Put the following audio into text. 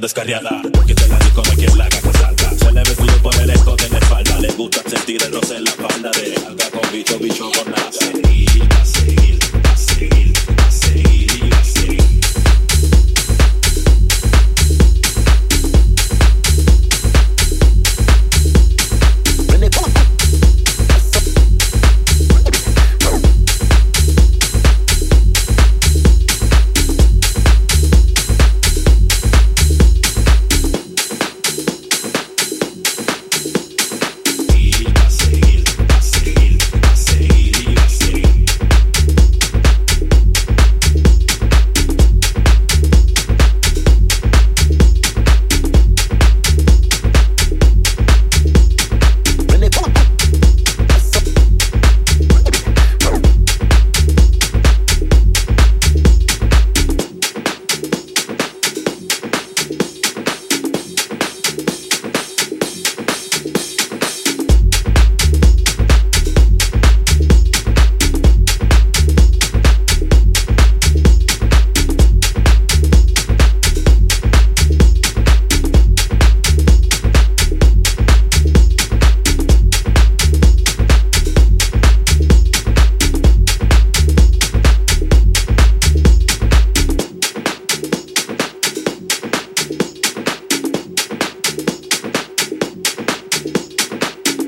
descarriada.